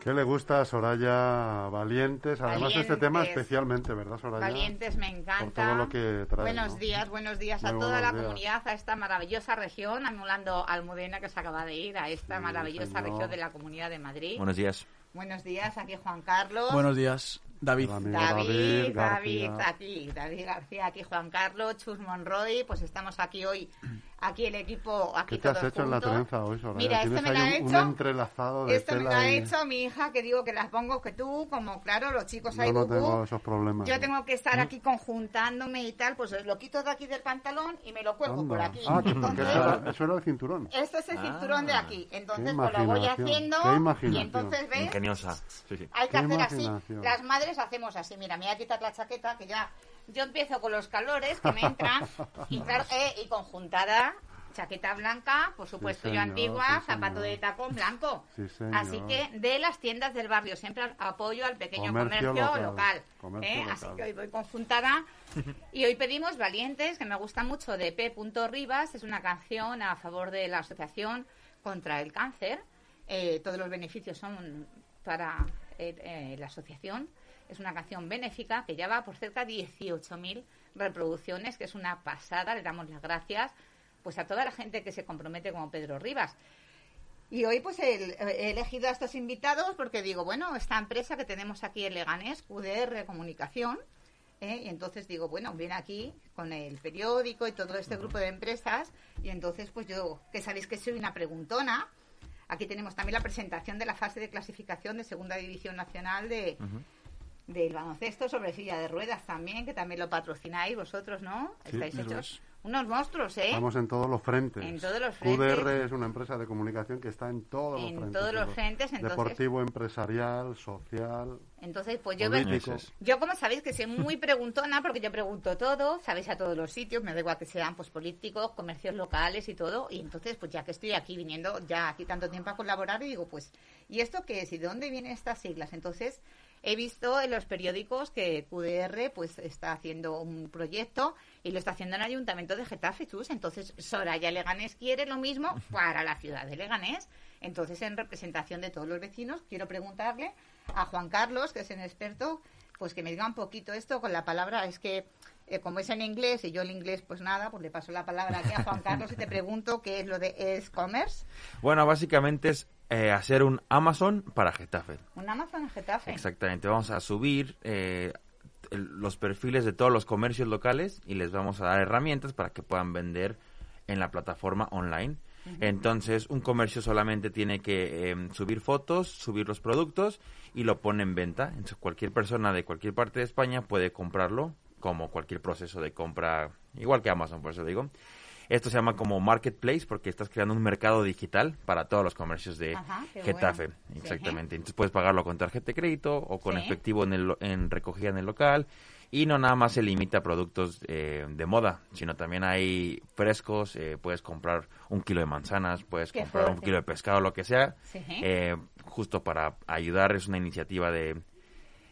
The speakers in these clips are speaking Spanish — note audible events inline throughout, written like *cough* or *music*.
¿Qué le gusta a Soraya Valientes? Además, este tema Valientes. especialmente, ¿verdad, Soraya? Valientes, me encanta. Por todo lo que trae, buenos ¿no? días, buenos días a Muy toda la días. comunidad, a esta maravillosa región, anulando a Almudena que se acaba de ir, a esta Sí, maravillosa señor. región de la Comunidad de Madrid. Buenos días. Buenos días, aquí Juan Carlos. Buenos días, David. David, David David, aquí, David García, aquí Juan Carlos, Chus Monroy, pues estamos aquí hoy, aquí el equipo, aquí ¿Qué te has todos hecho en la juntos. trenza hoy, Soraya? Mira, esto Tienes me lo ahí ha un, un hecho, entrelazado de esto me lo ha y- hecho mi hija, que digo que las pongo que tú, como claro, los chicos Yo hay no tengo esos problemas. yo ¿no? tengo que estar aquí conjuntándome y tal, pues lo quito de aquí del pantalón y me lo cuelgo Anda. por aquí. Ah, que- que Entonces, eso, era, eso era el cinturón. este es el cinturón de aquí. Entonces, pues lo voy haciendo qué y entonces ves Ingeniosa. Sí, sí. hay que Qué hacer así. Las madres hacemos así. Mira, me voy a quitar la chaqueta que ya. Yo empiezo con los calores que me entran *laughs* y claro, eh, y conjuntada. Chaqueta blanca, por supuesto yo antigua, sí, zapato de tacón blanco. Sí. Así que de las tiendas del barrio, siempre apoyo al pequeño Comercio comercio, local, local. comercio ¿eh? local. Así que hoy voy conjuntada. Y hoy pedimos Valientes, que me gusta mucho, de P. Rivas. Es una canción a favor de la Asociación contra el Cáncer. Eh, todos los beneficios son para eh, eh, la asociación. Es una canción benéfica que ya va por cerca de 18.000 reproducciones, que es una pasada. Le damos las gracias pues a toda la gente que se compromete como Pedro Rivas. Y hoy pues he elegido a estos invitados porque digo, bueno, esta empresa que tenemos aquí en Leganés, QDR Comunicación, ¿eh? y entonces digo, bueno, viene aquí con el periódico y todo este grupo de empresas, y entonces pues yo, que sabéis que soy una preguntona, aquí tenemos también la presentación de la fase de clasificación de Segunda División Nacional de... Del baloncesto sobre silla de ruedas también, que también lo patrocináis vosotros, ¿no? Sí, Estáis eso hechos es. unos monstruos, ¿eh? Estamos en todos los frentes. En todos los frentes. QDR es una empresa de comunicación que está en todos los En frentes. todos los frentes, entonces- Deportivo, empresarial, social, Entonces, pues yo, político. Yo como sabéis que soy muy preguntona porque yo pregunto todo, sabéis a todos los sitios, me da igual que sean pues políticos, comercios locales y todo, y entonces pues ya que estoy aquí viniendo ya aquí tanto tiempo a colaborar y digo pues, ¿y esto qué es? ¿Y de dónde vienen estas siglas? Entonces he visto en los periódicos que QDR pues está haciendo un proyecto y lo está haciendo en el Ayuntamiento de Getafe, Chus. Entonces Soraya Leganés quiere lo mismo para la ciudad de Leganés. Entonces en representación de todos los vecinos quiero preguntarle a Juan Carlos, que es el experto, pues que me diga un poquito esto con la palabra, es que eh, como es en inglés y yo el inglés pues nada, pues le paso la palabra aquí a Juan Carlos y te pregunto qué es lo de e-commerce, Bueno, básicamente es eh, hacer un Amazon para Getafe. un Amazon en Getafe. Exactamente. Vamos a subir eh, los perfiles de todos los comercios locales y les vamos a dar herramientas para que puedan vender en la plataforma online. Entonces, un comercio solamente tiene que eh, subir fotos, subir los productos y lo pone en venta. Entonces, cualquier persona de cualquier parte de España puede comprarlo, como cualquier proceso de compra, igual que Amazon, por eso digo. Esto se llama como marketplace porque estás creando un mercado digital para todos los comercios de Ajá, Getafe. bueno. Sí. Exactamente. Entonces puedes pagarlo con tarjeta de crédito o con Sí. efectivo en, el, en recogida en el local. Y no nada más se limita a productos eh, de moda, sino también hay frescos, eh, puedes comprar un kilo de manzanas, puedes Qué comprar un kilo de pescado, lo que sea, Sí. eh, justo para ayudar, es una iniciativa de,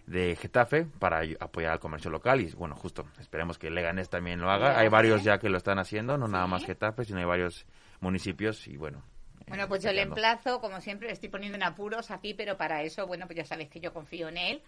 de Getafe para apoyar al comercio local y bueno, justo, esperemos que Leganés también lo haga. Hay varios ya que lo están haciendo, no nada Sí. más Getafe, sino hay varios municipios y bueno. Bueno, eh, pues yo le emplazo, como siempre, le estoy poniendo en apuros aquí, pero para eso, bueno, pues ya sabéis que yo confío en él.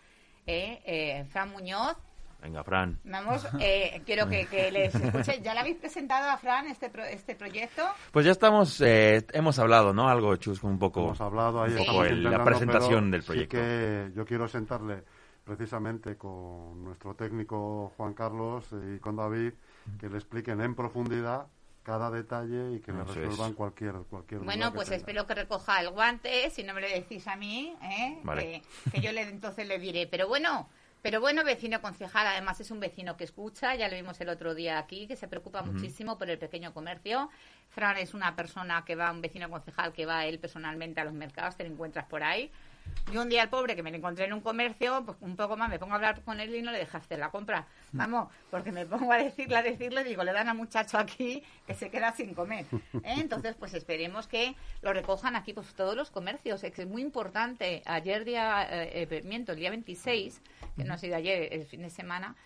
¿eh? Eh, Fran Muñoz, Venga, Fran. vamos, *laughs* eh, quiero que, que les escuche. ¿Ya le habéis presentado a Fran este, pro- este proyecto? Pues ya estamos, eh, hemos hablado, ¿no? Algo chusco un poco. Hemos hablado ahí. Sí. el- la presentación pero del sí proyecto. que yo quiero sentarle precisamente con nuestro técnico Juan Carlos y con David que le expliquen en profundidad cada detalle y que le Eso resuelvan es. cualquier cualquier duda Bueno, que pues tenga. espero que recoja el guante, si no me lo decís a mí, ¿eh? Vale. que, que yo le, entonces le diré. Pero bueno, pero bueno, vecino concejal, además es un vecino que escucha, ya lo vimos el otro día aquí, que se preocupa muchísimo por el pequeño comercio. Fran es una persona que va, un vecino concejal que va él personalmente a los mercados, te lo encuentras por ahí. Yo un día al pobre que me lo encontré en un comercio, pues un poco más me pongo a hablar con él y no le deja hacer la compra. Vamos, porque me pongo a decirle, a decirle, digo, le dan al muchacho aquí que se queda sin comer. *laughs* ¿eh? Entonces, pues esperemos que lo recojan aquí pues todos los comercios. Es muy importante. Ayer día, eh, eh, miento, el día 26, que no ha sido ayer, el fin de semana,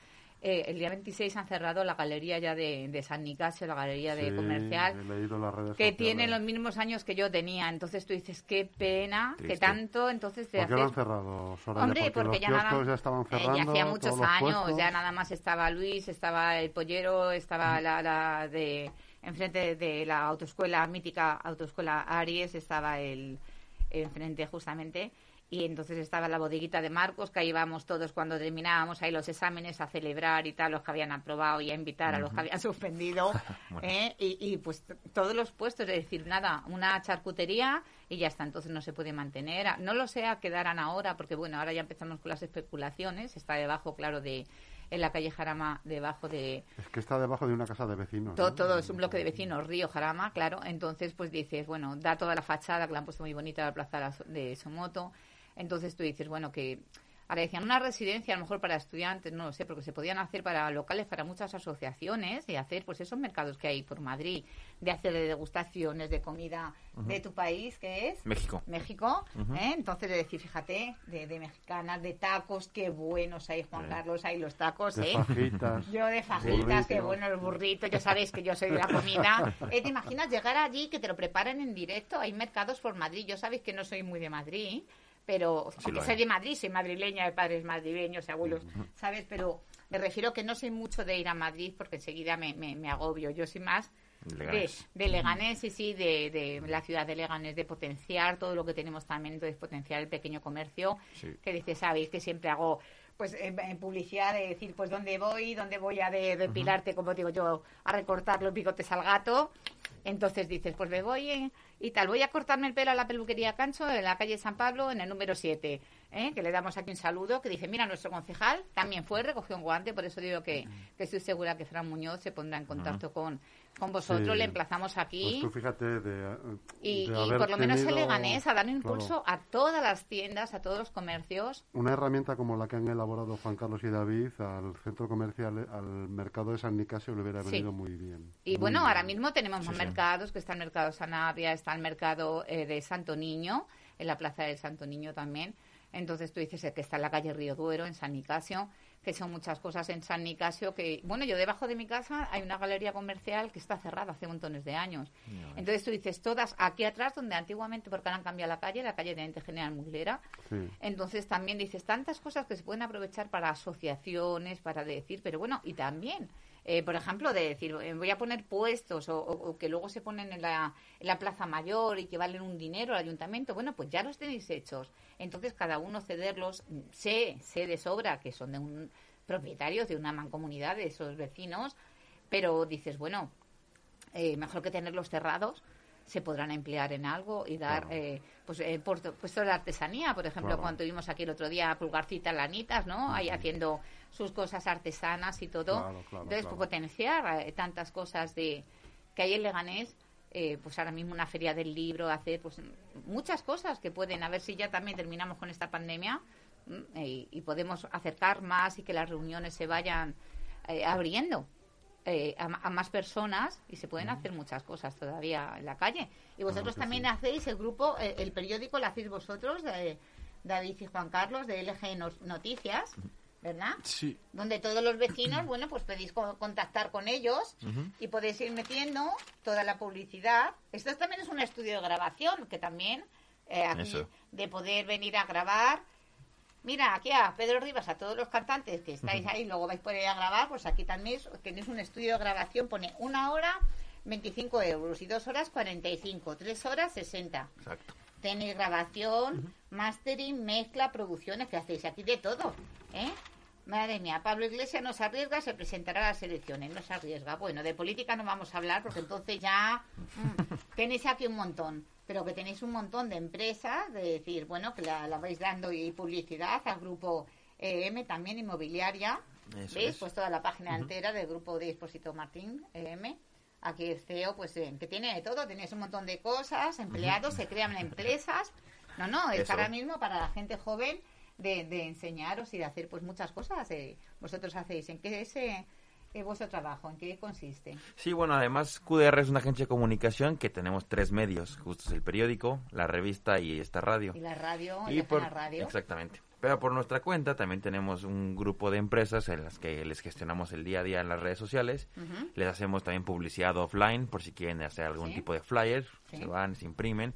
eh, el día 26 han cerrado la galería ya de, de San Nicasio, la galería de comercial, he leído las redes que sociales. tiene los mismos años que yo tenía. Entonces tú dices, qué pena, que Triste. tanto, entonces de ¿Por qué lo han cerrado, Soraya? Hombre, porque, ya nada, ya estaban eh, ya hacía muchos años, puestos. ya nada más estaba Luis, estaba el pollero, estaba la, la de enfrente de, de la autoescuela mítica, autoescuela Aries, estaba el enfrente justamente. Y entonces estaba la bodeguita de Marcos, que ahí íbamos todos cuando terminábamos ahí los exámenes a celebrar y tal, los que habían aprobado y a invitar a los que habían *laughs* suspendido. *laughs* Bueno. ¿eh? y, y, pues todos los puestos, es decir, nada, una charcutería y ya está, entonces no se puede mantener. No lo sé a qué darán ahora, porque bueno, ahora ya empezamos con las especulaciones, está debajo, claro, de en la calle Jarama, debajo de, Es que está debajo de una casa de vecinos. todo, ¿no? todo es un bloque de vecinos, Río Jarama, claro. Entonces, pues dices, bueno, da toda la fachada, que la han puesto muy bonita la plaza de la So- de Somoto. Entonces tú dices, bueno, que ahora decían una residencia a lo mejor para estudiantes, no lo sé, porque se podían hacer para locales, para muchas asociaciones y hacer pues esos mercados que hay por Madrid, de hacer de degustaciones de comida de tu país, que es México. México. ¿eh? entonces de decir, fíjate, de, de mexicanas, de tacos, qué buenos hay, Juan. Carlos, hay los tacos, De ¿eh? fajitas. Yo de fajitas, qué bueno los burritos, ya sabéis que yo soy de la comida. Eh, ¿Te imaginas llegar allí que te lo preparen en directo? Hay mercados por Madrid, yo sabéis que no soy muy de Madrid, pero Sí aunque soy de Madrid, soy madrileña, de padres madrileños, abuelos, ¿sabes? Pero me refiero que no soy mucho de ir a Madrid porque enseguida me, me, me agobio. Yo soy más de, Leganés. de Leganés, sí, sí, de, de la ciudad de Leganés, de potenciar todo lo que tenemos también, de potenciar el pequeño comercio, Sí. que dice, sabéis que siempre hago pues en, en publicidad de decir pues dónde voy, dónde voy a de, depilarte, como digo yo, a recortar los bigotes al gato. Entonces dices, pues me voy eh, y tal, voy a cortarme el pelo a la peluquería Cancho en la calle San Pablo en el número 7, ¿eh? que le damos aquí un saludo, que dice, mira, nuestro concejal también fue, recogió un guante, por eso digo que, que estoy segura que Fran Muñoz se pondrá en contacto con, con vosotros, Sí. le emplazamos aquí. Pues tú fíjate de, y, de y haber por lo menos el Leganés a dar claro, impulso a todas las tiendas, a todos los comercios. Una herramienta como la que han elaborado Juan Carlos y David al centro comercial, al mercado de San Nicasio le hubiera Sí. venido muy bien. Y Muy bueno, bien. ahora mismo tenemos más sí. mercados, que está el mercado Sanabria, está el mercado eh, de Santo Niño, en la plaza del Santo Niño también. Entonces tú dices el que está en la calle Río Duero, en San Nicasio, que son muchas cosas en San Nicasio que, bueno, yo debajo de mi casa hay una galería comercial que está cerrada hace montones de años. Entonces tú dices todas aquí atrás, donde antiguamente, porque ahora han cambiado la calle, la calle de General Muglera, Sí. entonces también dices tantas cosas que se pueden aprovechar para asociaciones, para decir, pero bueno, y también, eh, por ejemplo, de decir, eh, voy a poner puestos o, o- o que luego se ponen en la, en la Plaza Mayor y que valen un dinero al ayuntamiento, bueno, pues ya los tenéis hechos. Entonces cada uno cederlos, sé, sé de sobra que son de un propietarios de una mancomunidad de esos vecinos, pero dices, bueno, eh, mejor que tenerlos cerrados se podrán emplear en algo y dar Claro. eh, pues eh, por- puestos de artesanía por ejemplo Claro. cuando tuvimos aquí el otro día a pulgarcitas lanitas no ahí haciendo sus cosas artesanas y todo. Claro, claro, entonces pues, potenciar eh, tantas cosas de que hay en Leganés eh, pues ahora mismo una feria del libro hacer pues muchas cosas que pueden. A ver si ya también terminamos con esta pandemia mm, y, y podemos acercar más y que las reuniones se vayan eh, abriendo eh, a, a más personas y se pueden hacer muchas cosas todavía en la calle. Y vosotros también sí. hacéis el grupo, eh, el periódico lo hacéis vosotros, de David y Juan Carlos, de LG Noticias, ¿verdad? Sí. Donde todos los vecinos, bueno, pues podéis co- contactar con ellos y podéis ir metiendo toda la publicidad. Esto también es un estudio de grabación, que también eh, aquí, de poder venir a grabar. Mira, aquí a Pedro Rivas, a todos los cantantes que estáis ahí, luego vais por ir a grabar, pues aquí también tenéis un estudio de grabación, pone una hora 25 euros y dos horas 45, tres horas 60. Exacto. Tenéis grabación, mastering, mezcla, producciones, que hacéis aquí de todo, ¿eh? Madre mía, Pablo Iglesias no se arriesga, se presentará a las elecciones, no se arriesga. Bueno, de política no vamos a hablar porque entonces ya mm, tenéis aquí un montón, pero que tenéis un montón de empresas, de decir, bueno, que la, la vais dando y publicidad al grupo EM, también inmobiliaria. Eso ¿Veis? es. Pues toda la página entera del grupo de Expósito Martín EM. Aquí el CEO, pues eh, que tiene de todo, tenéis un montón de cosas, empleados, se crean empresas. No, no, es Eso. ahora mismo para la gente joven de, de enseñaros y de hacer pues muchas cosas. eh. Vosotros hacéis en qué se vuestro trabajo? ¿En qué consiste? Sí, bueno, además QDR es una agencia de comunicación que tenemos tres medios, justo es el periódico, la revista y esta radio. Y la radio, Y por- la radio. Exactamente. Pero por nuestra cuenta también tenemos un grupo de empresas en las que les gestionamos el día a día en las redes sociales. Les hacemos también publicidad offline por si quieren hacer algún Sí. tipo de flyer. Sí. Se van, se imprimen.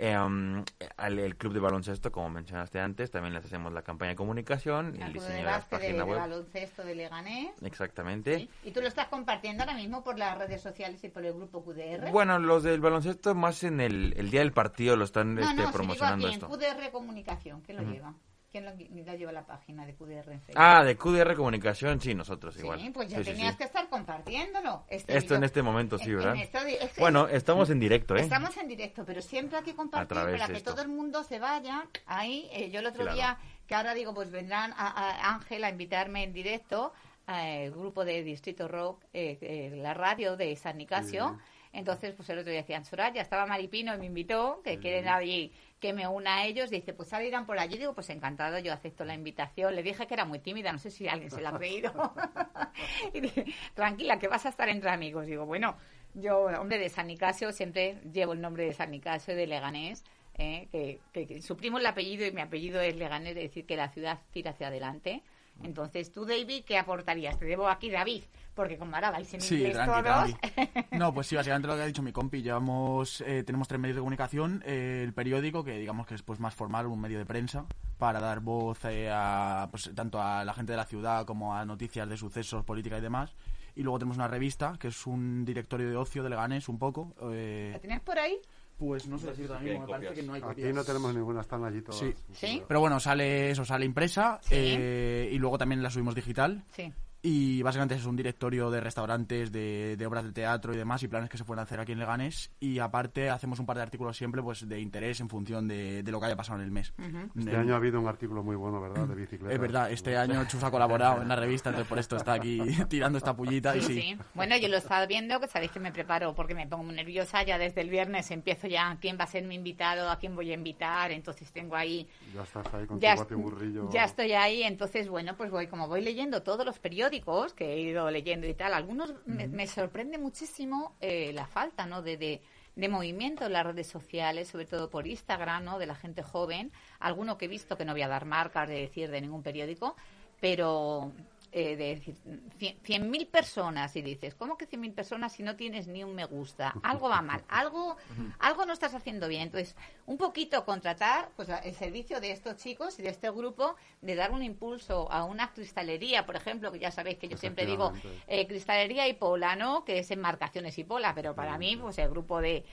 Eh, um, al el club de baloncesto, como mencionaste antes, también les hacemos la campaña de comunicación, El el diseño de de la de, página de web. baloncesto de Leganés. Exactamente. ¿sí? Y tú lo estás compartiendo ahora mismo por las redes sociales y por el grupo QDR. Bueno, los del baloncesto más en el, el día del partido lo están no, este, no, si digo promocionando aquí en esto. QDR Comunicación, ¿quién lo lleva? ¿Quién lo, lo lleva la página de QDR en Facebook? Ah, de QDR Comunicación, sí, nosotros igual. Sí, pues ya Sí, tenías sí. que estar compartiéndolo. Este Esto en este momento sí, ¿verdad? en esto de- es- Bueno, estamos en directo, ¿eh? Estamos en directo, pero siempre hay que compartir para que esto. todo el mundo se vaya. Ahí, eh, yo el otro Claro. día, que ahora digo, pues vendrán a, a Ángel a invitarme en directo al grupo de Distrito Rock, eh, eh, la radio de San Nicasio. Entonces, pues el otro día decían, Soraya, estaba Maripino y me invitó, que quieren allí que me una a ellos. Dice, pues ahora irán por allí. Digo, pues encantado, yo acepto la invitación. Le dije que era muy tímida, no sé si alguien se la ha creído. *laughs* y dije, tranquila, que vas a estar entre amigos. Digo, bueno, yo, hombre, de San Nicasio, siempre llevo el nombre de San Nicasio de Leganés. eh, que, que, que el apellido y mi apellido es Leganés, es decir, que la ciudad tira hacia adelante. Entonces, tú, David, ¿qué aportarías? Te debo aquí, David, porque como ahora vais en Sí, inglés tranqui, todos. tranqui. *laughs* No, pues sí, básicamente lo que ha dicho mi compi. Llevamos, eh, tenemos tres medios de comunicación. eh, el periódico, que digamos que es pues, más formal, un medio de prensa, para dar voz eh, a, pues, tanto a la gente de la ciudad como a noticias de sucesos, política y demás. Y luego tenemos una revista, que es un directorio de ocio de Leganés, un poco. eh, ¿La tienes por ahí? Pues no sé decir ahora mismo, me parece que no hay Aquí copias. no tenemos ninguna, están allí todas. Sí. ¿Sí? Pero bueno, sale eso, sale impresa Sí. eh, y luego también la subimos digital. Sí. Y básicamente es un directorio de restaurantes, de, de obras de teatro y demás, y planes que se pueden hacer aquí en Leganés. Y aparte hacemos un par de artículos siempre pues de interés en función de, de lo que haya pasado en el mes. Este Eh, año ha habido un artículo muy bueno, ¿verdad? De bicicleta. Es verdad, este año Chus ha colaborado en la revista, entonces por esto está aquí *laughs* tirando esta pullita. y Sí, sí, sí. Bueno, yo lo he estado viendo, que sabéis que me preparo porque me pongo muy nerviosa. Ya desde el viernes empiezo ya quién va a ser mi invitado, a quién voy a invitar. Entonces tengo ahí Ya estás ahí con ya, tu burrillo. ya estoy ahí, entonces, bueno, pues voy, como voy leyendo todos los periódicos que he ido leyendo y tal, algunos me, me sorprende muchísimo eh, la falta, ¿no? De, de, de movimiento en las redes sociales, sobre todo por Instagram, ¿no? De la gente joven. Alguno que he visto, que no voy a dar marcas de decir de ningún periódico, pero eh, de decir cien- 100.000 personas y dices, ¿cómo que 100.000 personas si no tienes ni un me gusta? Algo va mal, algo, algo no estás haciendo bien. Entonces, un poquito contratar pues el servicio de estos chicos y de este grupo de dar un impulso a una cristalería, por ejemplo, que ya sabéis que yo siempre digo eh, cristalería y pola, ¿no? Que es enmarcaciones y pola, pero para mí, pues el grupo de,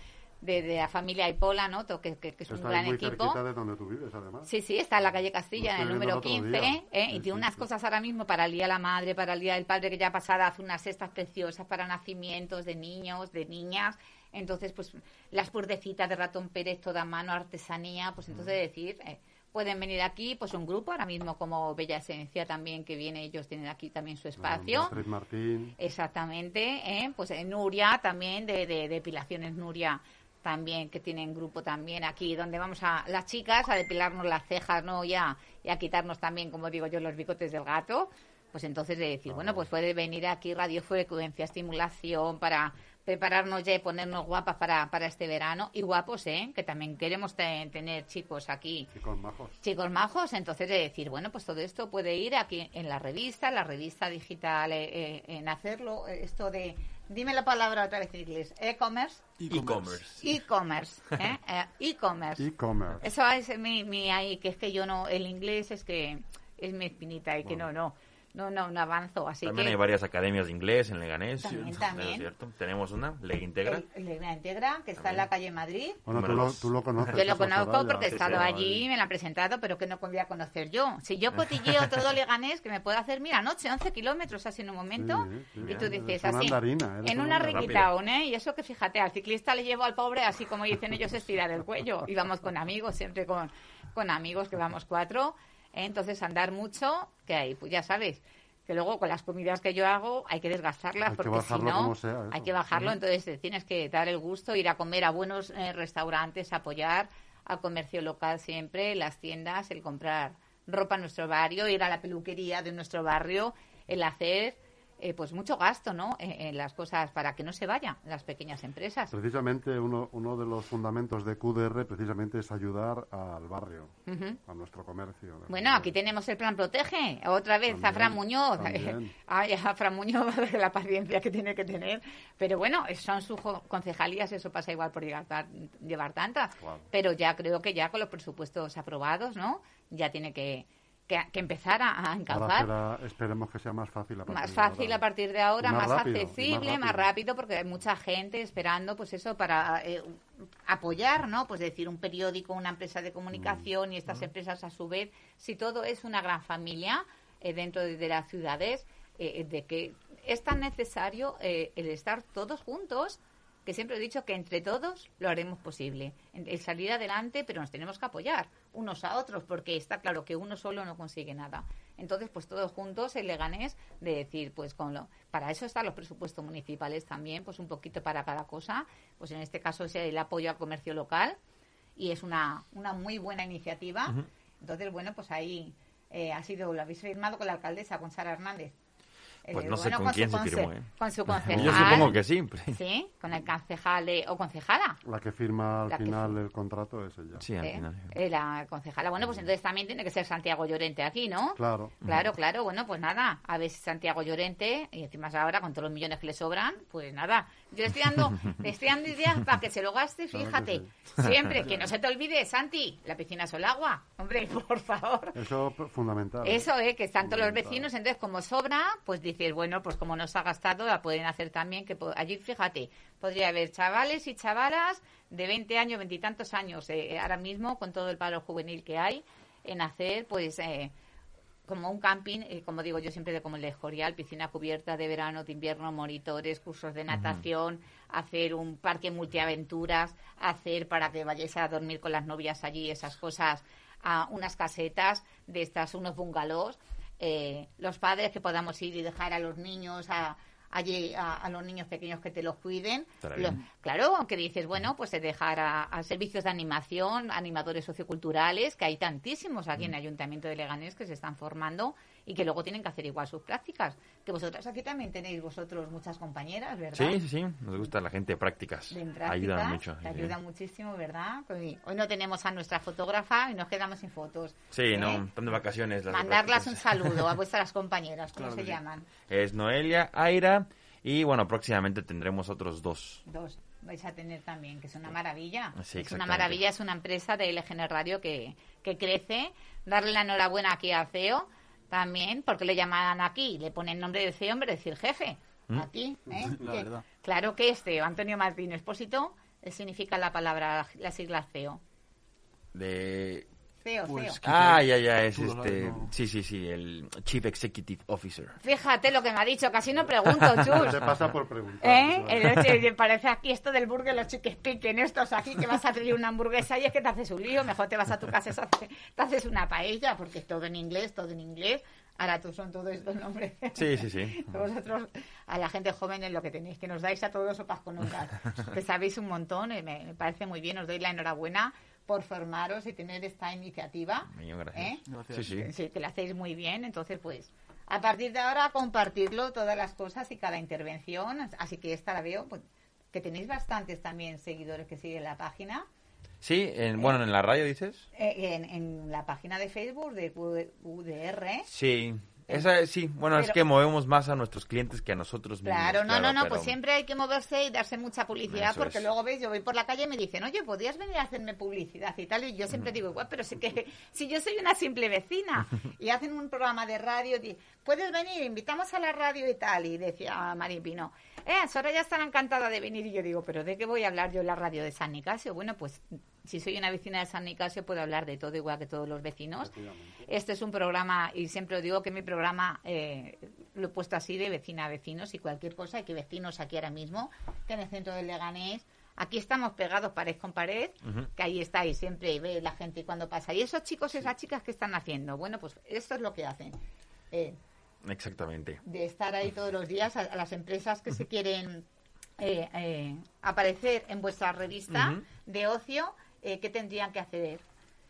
de, de la familia Ipola, ¿no? Que, que- que es un Está gran muy equipo. de donde tú vives, además. Sí, sí, está en la calle Castilla, en el número viendo el 15, otro día. ¿eh? Sí, y tiene sí, unas sí. cosas ahora mismo para el Día de la Madre, para el Día del Padre, que ya pasada hace unas cestas preciosas para nacimientos de niños, de niñas. Entonces, pues las puerdecitas de Ratón Pérez, toda mano, artesanía, pues entonces decir, eh, pueden venir aquí, pues un grupo, ahora mismo como Bella Esencia también, que viene, ellos tienen aquí también su espacio. Beatriz Martín. Exactamente, ¿eh? pues en Nuria también, de, de depilaciones Nuria también, que tienen grupo también aquí, donde vamos a las chicas a depilarnos las cejas, ¿no? Ya, y a quitarnos también, como digo yo, los bigotes del gato. Pues entonces de decir, bueno, pues puede venir aquí radiofrecuencia, estimulación para prepararnos ya y ponernos guapas para, para este verano. Y guapos, ¿eh? Que también queremos te- tener chicos aquí Chicos majos. chicos majos, entonces de decir, bueno, pues todo esto puede ir aquí en la revista, la revista digital, eh, eh, en hacerlo, eh, esto de, dime la palabra otra vez en inglés, e-commerce, E-commerce. e-commerce, ¿eh? *laughs* Eh, e-commerce. E-commerce. Eso es mi, mi ahí, que es que yo no, el inglés es que es mi espinita y que no, no, no, no, no avanzo, así También que... hay varias academias de inglés en Leganés. También, ¿no también. es cierto? Tenemos una, Leg Integra. La Integra, que está en la calle Madrid, Bueno, tú lo, dos. tú lo conoces. Yo lo conozco Soraya. porque he estado sí. allí, me lo han presentado, pero que no podía conocer yo. Si yo cotilleo *laughs* todo Leganés, que me puedo hacer, mira, anoche 11 kilómetros así en un momento, Sí, sí, y tú dices una así, andarina, en una riquitaón, ¿eh? Y eso que fíjate, al ciclista le llevo al pobre, así como dicen ellos, estirar el cuello. Y vamos con amigos, siempre con, con amigos, que vamos cuatro. ¿Eh? Entonces, andar mucho, que hay, pues ya sabes, que luego con las comidas que yo hago hay que desgastarlas Hay porque si no sea, hay que bajarlo entonces tienes que dar el gusto ir a comer a buenos eh, restaurantes apoyar al comercio local siempre las tiendas el comprar ropa en nuestro barrio ir a la peluquería de nuestro barrio el hacer eh, pues mucho gasto, ¿no? En, en las cosas para que no se vayan las pequeñas empresas. Precisamente uno, uno de los fundamentos de QDR precisamente es ayudar al barrio, a nuestro comercio. Bueno, aquí tenemos el plan Protege. Otra vez, También, Zafra Muñoz. también. *laughs* Ay, Zafra Muñoz, la paciencia que tiene que tener. Pero bueno, son sus concejalías, eso pasa igual por llegar llevar tantas. Pero ya creo que ya con los presupuestos aprobados, ¿no? Ya tiene que, que, que empezar a, Ahora encauzar. será- esperemos que sea más fácil a partir Más de fácil ahora. a partir de ahora, más, rápido, accesible, más rápido. porque hay mucha gente esperando, pues eso, para eh, apoyar, ¿no? Pues decir, un periódico, una empresa de comunicación y estas empresas a su vez, si todo es una gran familia eh, dentro de, de las ciudades, eh, de que es tan necesario eh, el estar todos juntos que siempre he dicho que entre todos lo haremos posible. El salir adelante, pero nos tenemos que apoyar unos a otros, porque está claro que uno solo no consigue nada. Entonces, pues todos juntos, el Leganés, de decir, pues con lo, para eso están los presupuestos municipales también, pues un poquito para cada cosa. Pues en este caso es el apoyo al comercio local y es una, una muy buena iniciativa. Entonces, bueno, pues ahí eh, ha sido, lo habéis firmado con la alcaldesa, con Sara Hernández. Pues Eh, no sé con quién se firmó, ¿eh? Con su concejal. Yo supongo que sí. Sí, con el concejal o concejala. La que firma al La final firma. el contrato es ella. Sí, al ¿eh? final. Eh, la concejala. Bueno, pues entonces también tiene que ser Santiago Llorente aquí, ¿no? Claro. Claro, claro. Bueno, pues nada. A ver si Santiago Llorente, y encima ahora con todos los millones que le sobran, pues nada. Yo le estoy dando, *laughs* le estoy dando ideas para que se lo gaste, Claro que fíjate. Siempre, *laughs* que no se te olvide, Santi, la piscina es el agua. Hombre, *laughs* por favor. Eso es fundamental. Eso, ¿eh? Que están todos los vecinos, entonces como sobra, pues dices, bueno, pues como no se ha gastado, la pueden hacer también, que allí, fíjate, podría haber chavales y chavalas de 20 años, veintitantos años, eh, ahora mismo, con todo el paro juvenil que hay, en hacer, pues, eh, como un camping, eh, como digo yo siempre, de como el de Escorial, piscina cubierta de verano, de invierno, monitores, cursos de natación, hacer un parque multiaventuras, hacer para que vayáis a dormir con las novias allí, esas cosas, a unas casetas de estas, unos bungalows, eh, los padres que podamos ir y dejar a los niños a allí a, a los niños pequeños que te los cuiden. Lo- claro, aunque dices, bueno, pues de dejar a, a servicios de animación, animadores socioculturales, que hay tantísimos aquí en Mm. el Ayuntamiento de Leganés que se están formando y que luego tienen que hacer igual sus prácticas. Que vosotras aquí también tenéis vosotros muchas compañeras, ¿verdad? Sí, sí, sí. Nos gusta la gente de prácticas. de prácticas, Ayudan mucho. te sí, sí. ayuda muchísimo, ¿verdad? Hoy, hoy no tenemos a nuestra fotógrafa y nos quedamos sin fotos. Sí, ¿eh? no, están de vacaciones. las Mandarlas un saludo a vuestras *laughs* compañeras, ¿cómo Claro se llaman? Es Noelia, Aira y bueno, próximamente tendremos otros dos. Dos vais a tener también, que es una maravilla. Sí, es una maravilla, es una empresa de LGN Radio que, que crece. Darle la enhorabuena aquí a CEO también, porque le llaman aquí, le ponen nombre de CEO en vez de decir jefe. ¿Mm? Aquí, ¿eh? La Que- verdad. claro que es CEO, Antonio Martín Expósito, eh, significa la palabra, la sigla CEO. De... CEO, Pues CEO. Ah, ya, ya, es este... ¿no? Sí, sí, sí, el Chief Executive Officer. Fíjate lo que me ha dicho, casi no pregunto, *laughs* Chus. Se pasa por preguntar. ¿Eh? El- parece aquí esto del burger, los chiques piquen estos aquí, que vas a pedir una hamburguesa y es que te haces un lío, mejor te vas a tu casa te haces una paella, porque es todo en inglés, todo en inglés. Ahora tú son todos estos nombres. Sí, sí, sí. *laughs* Vosotros, a la gente joven, es lo que tenéis, que nos dais a todos sopas con unas. Que sabéis un montón, y me, me parece muy bien, os doy la enhorabuena por formaros y tener esta iniciativa. Gracias. ¿Eh? Gracias. Sí, sí. Sí, que lo hacéis muy bien. Entonces, pues, a partir de ahora, compartirlo todas las cosas y cada intervención. Así que esta la veo, pues, que tenéis bastantes también seguidores que siguen la página. Sí, en, bueno, en la radio dices. Eh, en, en la página de Facebook de UDR. Sí. Esa, sí, bueno, es que movemos más a nuestros clientes que a nosotros mismos. Claro, no, no, no, pues siempre hay que moverse y darse mucha publicidad porque es. luego veis, yo voy por la calle y me dicen, oye, ¿podrías venir a hacerme publicidad y tal? Y yo siempre digo, igual, pero sí que si yo soy una simple vecina *laughs* y hacen un programa de radio, di- puedes venir, invitamos a la radio y tal. Y decía María Pino, eh, Sora ya estará encantada de venir. Y yo digo, ¿pero de qué voy a hablar yo en la radio de San Nicasio? Bueno, pues si soy una vecina de San Nicasio puedo hablar de todo igual que todos los vecinos. Este es un programa, y siempre os digo que mi programa eh, lo he puesto así de vecina a vecinos y cualquier cosa, y que vecinos aquí ahora mismo, que en el centro del Leganés, aquí estamos pegados pared con pared, que ahí estáis siempre y ve la gente cuando pasa. Y esos chicos y esas chicas que están haciendo, bueno, pues esto es lo que hacen. Eh, Exactamente. de estar ahí todos los días a, a las empresas que se quieren eh, eh, aparecer en vuestra revista de ocio, eh, ¿qué tendrían que hacer?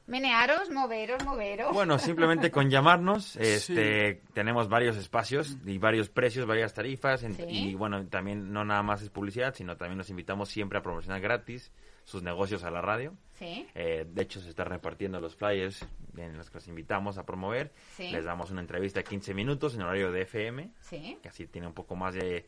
Menearos, moveros, moveros. Bueno, simplemente con llamarnos, *laughs* este, tenemos varios espacios y varios precios, varias tarifas, en- Sí. y bueno, también no nada más es publicidad, sino también nos invitamos siempre a promocionar gratis sus negocios a la radio. Sí. Eh, de hecho, se están repartiendo los flyers en los que los invitamos a promover. Sí. Les damos una entrevista de 15 minutos en horario de FM, Sí. que así tiene un poco más de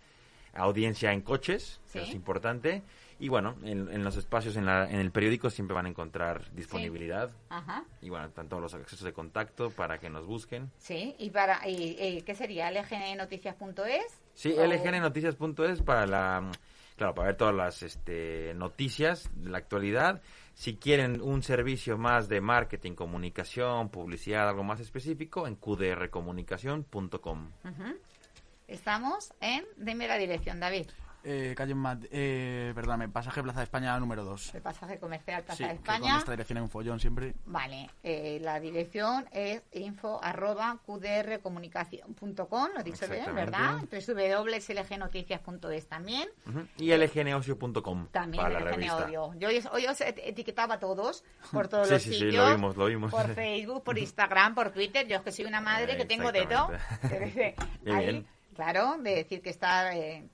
audiencia en coches, que Sí. es importante. Y bueno, en, en los espacios en, la- en el periódico siempre van a encontrar disponibilidad. Ajá. Y bueno, tanto los accesos de contacto para que nos busquen. Sí. ¿Y para y, y qué sería? ¿lgnoticias.es? Sí, O- lgnoticias.es para la claro, para ver todas las este, noticias de la actualidad. Si quieren un servicio más de marketing, comunicación, publicidad, algo más específico, en qdrcomunicación.com. Ujú. Estamos en... Dime la dirección, David. Eh, calle Mat, eh, perdóname, pasaje Plaza de España número 2. El pasaje comercial Plaza Sí, de que con España. esta dirección hay un follón siempre. Vale, eh, la dirección es info arroba qdrcomunicación.com, lo he dicho bien, ¿verdad? www.lgnoticias.es también. Ujú. Y lgneocio.com También para la el revista. Odio. Yo hoy, os et- etiquetaba a todos por *laughs* todos Sí, los sí, sí, sitios. lo vimos, lo vimos. Por Facebook, por *laughs* Instagram, por Twitter. Yo es que soy una madre que tengo de todo. *laughs* Ahí, bien. Claro, de decir que está eh,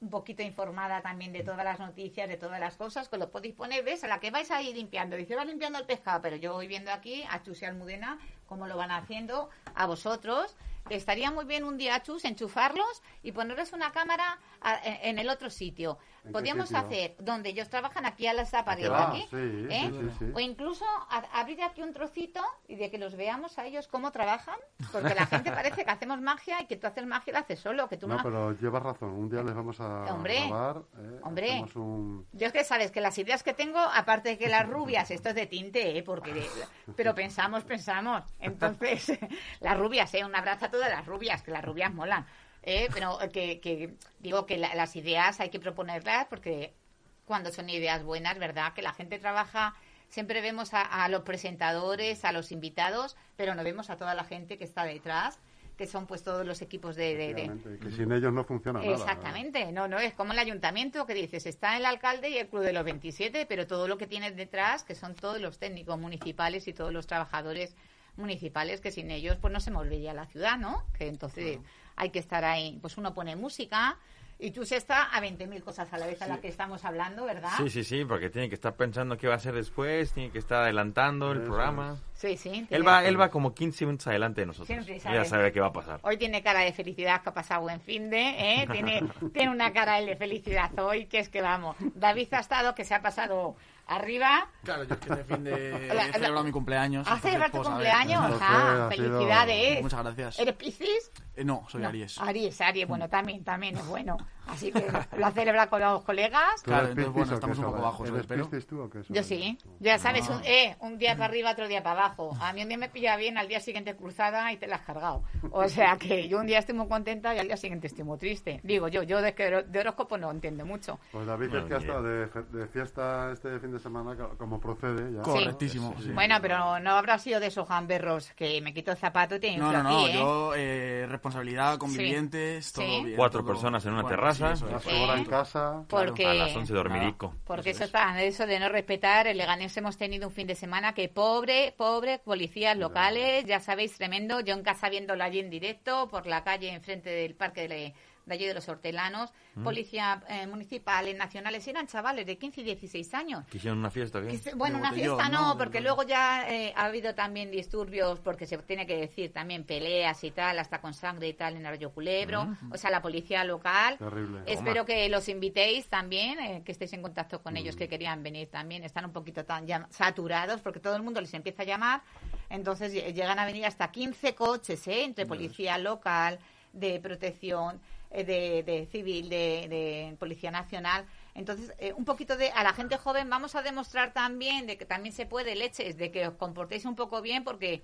un poquito informada también de todas las noticias, de todas las cosas, que lo podéis poner, ¿ves? A la que vais a ir limpiando. Dice, va limpiando el pescado, pero yo voy viendo aquí a Chus y Almudena cómo lo van haciendo a vosotros. Estaría muy bien un día, Chus, enchufarlos y ponerles una cámara a- en, el otro sitio. ¿En qué Podríamos sitio? hacer donde ellos trabajan aquí a la zaparilla, va. aquí, Ah, sí, ¿eh? sí, sí, sí. O incluso a- abrir aquí un trocito y de que los veamos a ellos cómo trabajan, porque la gente *laughs* parece que hacemos magia y que tú haces magia y la haces solo, que tú no... Pero llevas razón. Un día les vamos a Hombre, grabar. eh, hombre. un... Yo es que sabes que las ideas que tengo, aparte de que las rubias, esto es de tinte, ¿eh? porque *laughs* pero pensamos, pensamos. Entonces, *laughs* las rubias, ¿eh? un abrazo a todas las rubias, que las rubias molan. ¿eh? Pero que, que digo que la- las ideas hay que proponerlas porque cuando son ideas buenas, ¿verdad? Que la gente trabaja, siempre vemos a, a los presentadores, a los invitados, pero no vemos a toda la gente que está detrás, que son pues todos los equipos de- de- Que sin ellos no funciona nada. Exactamente, no, no, es como el ayuntamiento que dices, está el alcalde y el club de los 27, pero todo lo que tienes detrás, que son todos los técnicos municipales y todos los trabajadores municipales, que sin ellos pues no se movería la ciudad, ¿no? Que entonces hay que estar ahí, pues uno pone música y tú se está a 20.000 cosas a la vez a la que estamos hablando, ¿verdad? Sí, sí, sí, porque tiene que estar pensando qué va a hacer después, tiene que estar adelantando el programa. Sí, sí. Él va, él va como 15 minutos adelante de nosotros. Siempre Él sabe. ya sabe qué va a pasar. Hoy tiene cara de felicidad que ha pasado buen fin de, ¿eh? Tiene, tiene una cara de felicidad hoy, que es que vamos. David ha estado que se ha pasado arriba. Claro, yo es que este fin de *laughs* he celebrado mi cumpleaños. ¿Has celebrado tu cumpleaños? Entonces, Ah, ha sido- felicidades. Muchas gracias. ¿Eres Piscis? Eh, no, soy No, Aries. Aries, Aries, bueno, también, también es bueno. Así que lo ha celebrado con los colegas. ¿Tú Claro, entonces, bueno, estamos un poco bajos, ¿Eres pero- tú o qué, Yo sí, ya sabes, Ah. un, eh, un día para arriba, otro día para abajo. A mí un día me pilla bien, al día siguiente cruzada y te la has cargado. O sea que yo un día estoy muy contenta y al día siguiente estoy muy triste. Digo yo, yo de, de horóscopo no entiendo mucho. Pues David No, es que ha ni estado de, de fiesta este fin de semana co- como procede. Ya, Correctísimo. Sí. sí. Bueno, pero no habrá sido de esos gamberros que me quito el zapato y te No, no, no, aquí, ¿eh? yo eh, responsabilidad, convivientes, todo Sí. bien. Cuatro todo- personas en una bueno, terraza. Sí, eso en casa. Porque... A las 11 dormidico. Porque Eso eso es. eso de no respetar, el Leganés hemos tenido un fin de semana que pobre, pobre, policías locales, ya sabéis, tremendo. Yo en casa viéndolo allí en directo, por la calle enfrente del parque de, de allí de los hortelanos, policías eh, municipales, nacionales, eran chavales de 15 y 16 años. ¿Quisieron una fiesta? Que ¿qué? se- Bueno, una fiesta no, ¿no? porque luego ya eh, ha habido también disturbios, porque se tiene que decir también peleas y tal, hasta con sangre y tal en Arroyo Culebro, o sea, la policía local. Terrible. Espero que los invitéis también, eh, que estéis en contacto con ellos que querían venir también. Están un poquito tan ya saturados porque todo el mundo les empieza a llamar. Entonces lle- llegan a venir hasta 15 coches, ¿eh? entre policía local, de protección, eh, de, de civil, de, de policía nacional. Entonces, eh, un poquito de a la gente joven vamos a demostrar también de que también se puede leches, de que os comportéis un poco bien porque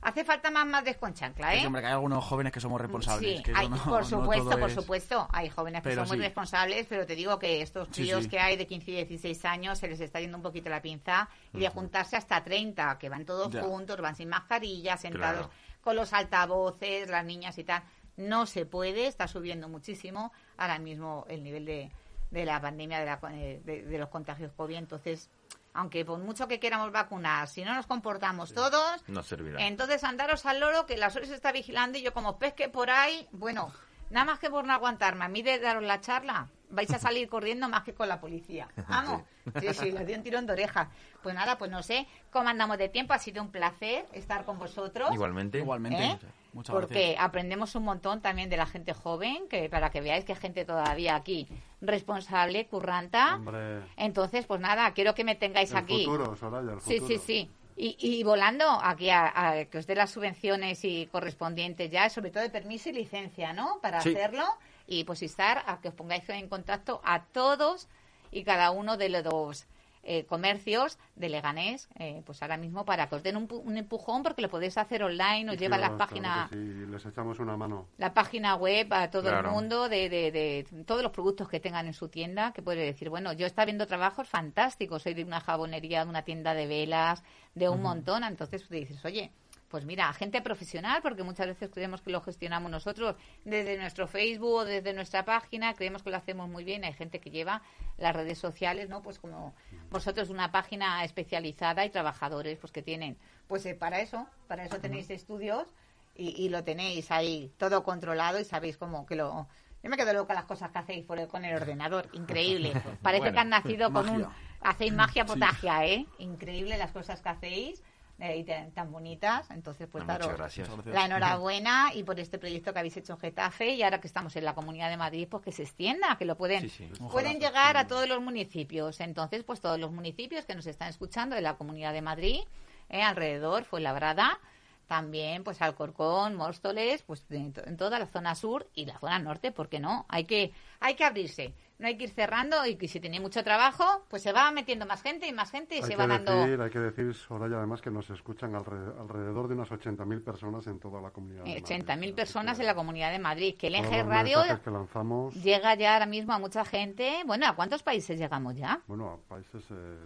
hace falta más más desconchancla, ¿eh? Sí, hombre, que hay algunos jóvenes que somos responsables. Sí, que hay- no- por supuesto, por es- supuesto. Hay jóvenes que Pero son muy responsables, pero te digo que estos tíos que hay de 15 y 16 años se les está yendo un poquito la pinza y de juntarse hasta 30, que van todos Ya. juntos, van sin mascarilla, sentados Claro. con los altavoces, las niñas y tal. No se puede, está subiendo muchísimo ahora mismo el nivel de, de la pandemia, de, la- eh, de- de los contagios COVID. Entonces, aunque por mucho que queramos vacunar, si no nos comportamos todos, No servirá. entonces andaros al loro que la SOS está vigilando y yo como pesque por ahí, bueno, nada más que por no aguantarme a mí de daros la charla, vais a salir corriendo más que con la policía. *laughs* Vamos, sí, sí, les di un tirón de oreja. Pues nada, pues no sé cómo andamos de tiempo, ha sido un placer estar con vosotros. Igualmente. Igualmente. ¿Eh? Muchas Porque gracias. aprendemos un montón también de la gente joven, que para que veáis que hay gente todavía aquí responsable, curranta. Hombre, Entonces, pues nada, quiero que me tengáis el aquí. futuro, Soraya, el Sí, futuro. sí, sí. Y, y volando aquí a, a que os dé las subvenciones y correspondientes ya, sobre todo de permiso y licencia, ¿no? Para Sí. hacerlo y pues instar a que os pongáis en contacto a todos y cada uno de los eh, comercios de Leganés, eh, pues ahora mismo para que os den un, pu- un empujón porque lo podéis hacer online, os Sí, lleva las claro páginas que sí, les echamos una mano. la página web a todo Claro. el mundo de, de- de todos los productos que tengan en su tienda, que puede decir, bueno, yo está viendo trabajos fantásticos, soy de una jabonería, de una tienda de velas, de un montón, entonces tú dices, oye, pues mira, gente profesional, porque muchas veces creemos que lo gestionamos nosotros desde nuestro Facebook o desde nuestra página, creemos que lo hacemos muy bien, hay gente que lleva las redes sociales, ¿no? Pues como vosotros una página especializada y trabajadores pues que tienen, pues eh, para eso, para eso tenéis estudios y, y lo tenéis ahí todo controlado y sabéis cómo que lo... Yo me quedo loca las cosas que hacéis por el- con el ordenador, increíble. *laughs* Parece Bueno, que han nacido con un... Hacéis magia potagia, ¿eh? Increíble las cosas que hacéis eh, y tan, tan bonitas. Entonces, pues daros gracias. Muchas la enhorabuena *laughs* y por este proyecto que habéis hecho en Getafe y ahora que estamos en la Comunidad de Madrid, pues que se extienda, que lo pueden Sí, sí. Ojalá. pueden llegar a todos los municipios. Entonces, pues todos los municipios que nos están escuchando de la Comunidad de Madrid, eh, alrededor, Fuenlabrada, también pues Alcorcón, Móstoles, pues en toda la zona sur y la zona norte, ¿por qué no? Hay que hay que abrirse, no hay que ir cerrando y que si tiene mucho trabajo, pues se va metiendo más gente y más gente y Hay se va dando hay que decir, Soraya, además que nos escuchan alre- alrededor de unas 80.000 personas en toda la comunidad. de eh, Madrid. 80.000 Así personas que en la Comunidad de Madrid, que el Eje Radio mensajes que lanzamos, llega ya ahora mismo a mucha gente. Bueno, ¿a cuántos países llegamos ya? bueno, a países, eh,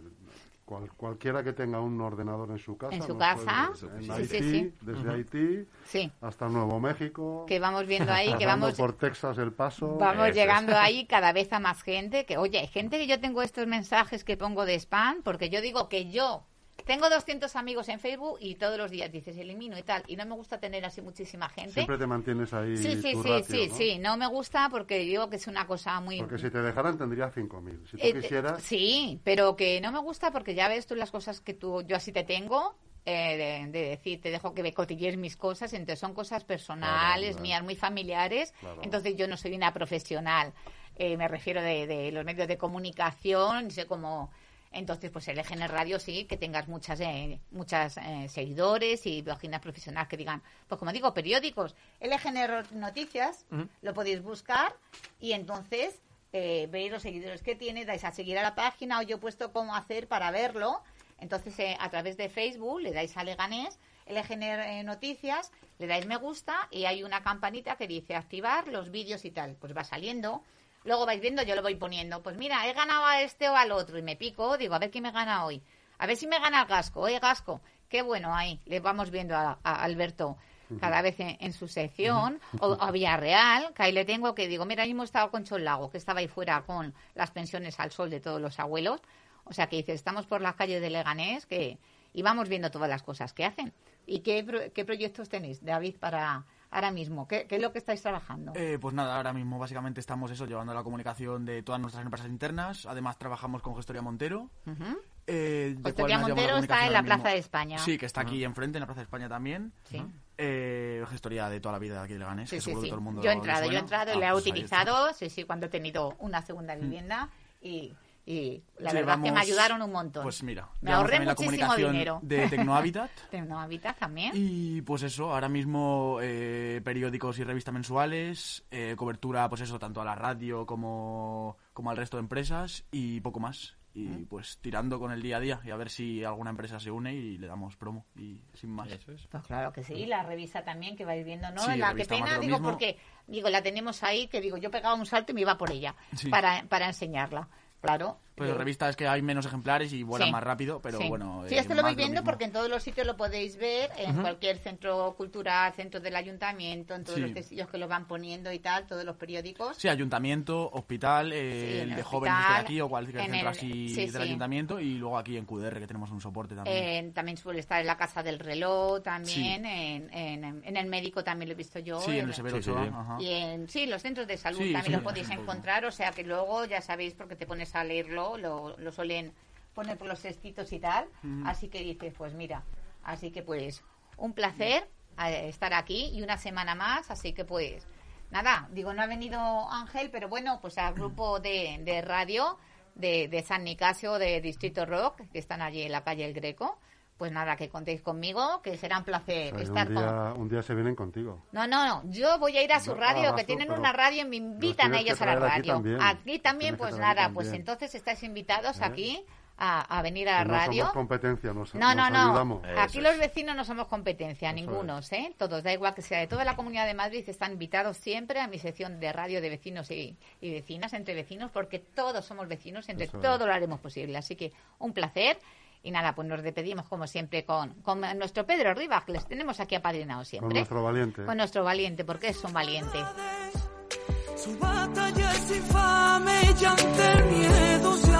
cual- cualquiera que tenga un ordenador en su casa. En su casa. puede- en Sí, Haití, sí, sí. desde Haití Sí, hasta Nuevo México. que vamos viendo ahí, que vamos por Texas el paso. Vamos es. llegando ahí cada vez a más gente. Que, oye, hay gente que yo tengo estos mensajes que pongo de spam, porque yo digo que yo tengo 200 amigos en Facebook y todos los días dices elimino y tal. Y no me gusta tener así muchísima gente. Siempre te mantienes ahí. Sí, sí, tu sí, ratio, sí, ¿no? sí. No me gusta porque digo que es una cosa muy. Porque si te dejaran tendría 5.000. Si tú Eh, quisieras, Sí, pero que no me gusta porque ya ves tú las cosas que tú, yo así te tengo. eh, de, de decir, te dejo que me cotillees mis cosas, entonces son cosas personales, claro. mías, muy familiares, Claro. entonces yo no soy una profesional, eh, me refiero de, de los medios de comunicación, sé cómo... Entonces, pues el EGN Radio sí, que tengas muchas eh, muchas eh, seguidores y páginas profesionales que digan, pues como digo, periódicos. El Ro- Noticias lo podéis buscar y entonces eh, veis los seguidores que tiene, dais a seguir a la página o yo he puesto cómo hacer para verlo. Entonces, eh, a través de Facebook le dais a Leganés, LGN eh, Noticias, le dais me gusta y hay una campanita que dice activar los vídeos y tal. Pues va saliendo. Luego vais viendo, yo lo voy poniendo. Pues mira, he ganado a este o al otro y me pico, digo, a ver quién me gana hoy. A ver si me gana el Gasco, ¿eh, Gasco? Qué bueno ahí. Le vamos viendo a, a Alberto cada vez en, en su sección. O a Villarreal, que ahí le tengo que digo, mira, ahí hemos estado con Lago, que estaba ahí fuera con las pensiones al sol de todos los abuelos. O sea, que dice, estamos por las calles de Leganés que, y vamos viendo todas las cosas que hacen. ¿Y qué, qué proyectos tenéis, David, para ahora mismo? ¿Qué, qué es lo que estáis trabajando? Eh, pues nada, ahora mismo básicamente estamos eso, llevando la comunicación de todas nuestras empresas internas. Además trabajamos con Gestoría Montero. Ujú. eh, de Gestoría Montero está en la mismo. Plaza de España. Sí, que está aquí enfrente, en la Plaza de España también. Sí. Eh, gestoría de toda la vida de aquí de Leganés, Sí, que sí, seguro que sí. todo el mundo Yo he le entrado, yo he entrado, Ah, le he pues utilizado, sí, sí, cuando he tenido una segunda vivienda y, y la verdad que me ayudaron un montón. Pues mira, me ahorré la muchísimo comunicación dinero. de *laughs* Tecnohabitat. Tecnohabitat también. Y pues eso, ahora mismo eh, periódicos y revistas mensuales, eh, cobertura pues eso, tanto a la radio como, como al resto de empresas y poco más. Y Mm. pues tirando con el día a día y a ver si alguna empresa se une y le damos promo y sin más. Eso es. Pues claro que sí, la revista también que vais viendo, ¿no? Sí, la que pena, digo, mismo. porque digo, la tenemos ahí, que digo, yo pegaba un salto y me iba por ella Sí. para, para enseñarla. Claro, Pues de- revista es que hay menos ejemplares y vuelan Sí. más rápido, pero Sí. bueno. Sí, eh, esto lo voy de viendo mismo. porque en todos los sitios lo podéis ver, en cualquier centro cultural, centro del ayuntamiento, en todos Sí. los testillos que lo van poniendo y tal, todos los periódicos. Sí, ayuntamiento, hospital, Sí, eh, el el de jóvenes que aquí o cualquier en centro el- así sí, del sí. ayuntamiento y luego aquí en QDR que tenemos un soporte también. Eh, también suele estar en la casa del reloj, también, en, en- en el médico también lo he visto yo. sí, en el Severo Sí, sí, Ochoa, sí. ajá. Y en, sí, los centros de salud Sí, también sí, sí, podéis sí, encontrar, o sea que luego ya sabéis porque te pones a leerlo, lo, lo suelen poner por los textitos y tal, así que dices, pues mira, así que pues un placer estar aquí y una semana más, así que pues nada, digo, no ha venido Ángel, pero bueno, pues al grupo *clears throat* de, de radio de, de San Nicasio, de Distrito Rock, que están allí en la calle El Greco, pues nada, que contéis conmigo, que será un placer O sea, que estar un, con... día, un día se vienen contigo. No, no, no. Yo voy a ir a su No, radio, que tienen una radio y me invitan tienes ellos a la aquí radio. también. Aquí también, pues nada, pues entonces estáis invitados ¿Eh? aquí a, a venir a la no radio. somos competencia, nos, No, no, nos no. Aquí es. los vecinos no somos competencia, Eso ningunos, ¿eh? Todos, da igual que sea de toda la comunidad de Madrid, están invitados siempre a mi sección de radio de vecinos y, y vecinas, entre vecinos, porque todos somos vecinos, entre Eso es. todo lo haremos posible. Así que un placer. Y nada, pues nos despedimos como siempre con, con nuestro Pedro Rivas, que les tenemos aquí apadrinados siempre. Con nuestro valiente. Con nuestro valiente, porque es un valiente. Su batalla es infame y ante el miedo se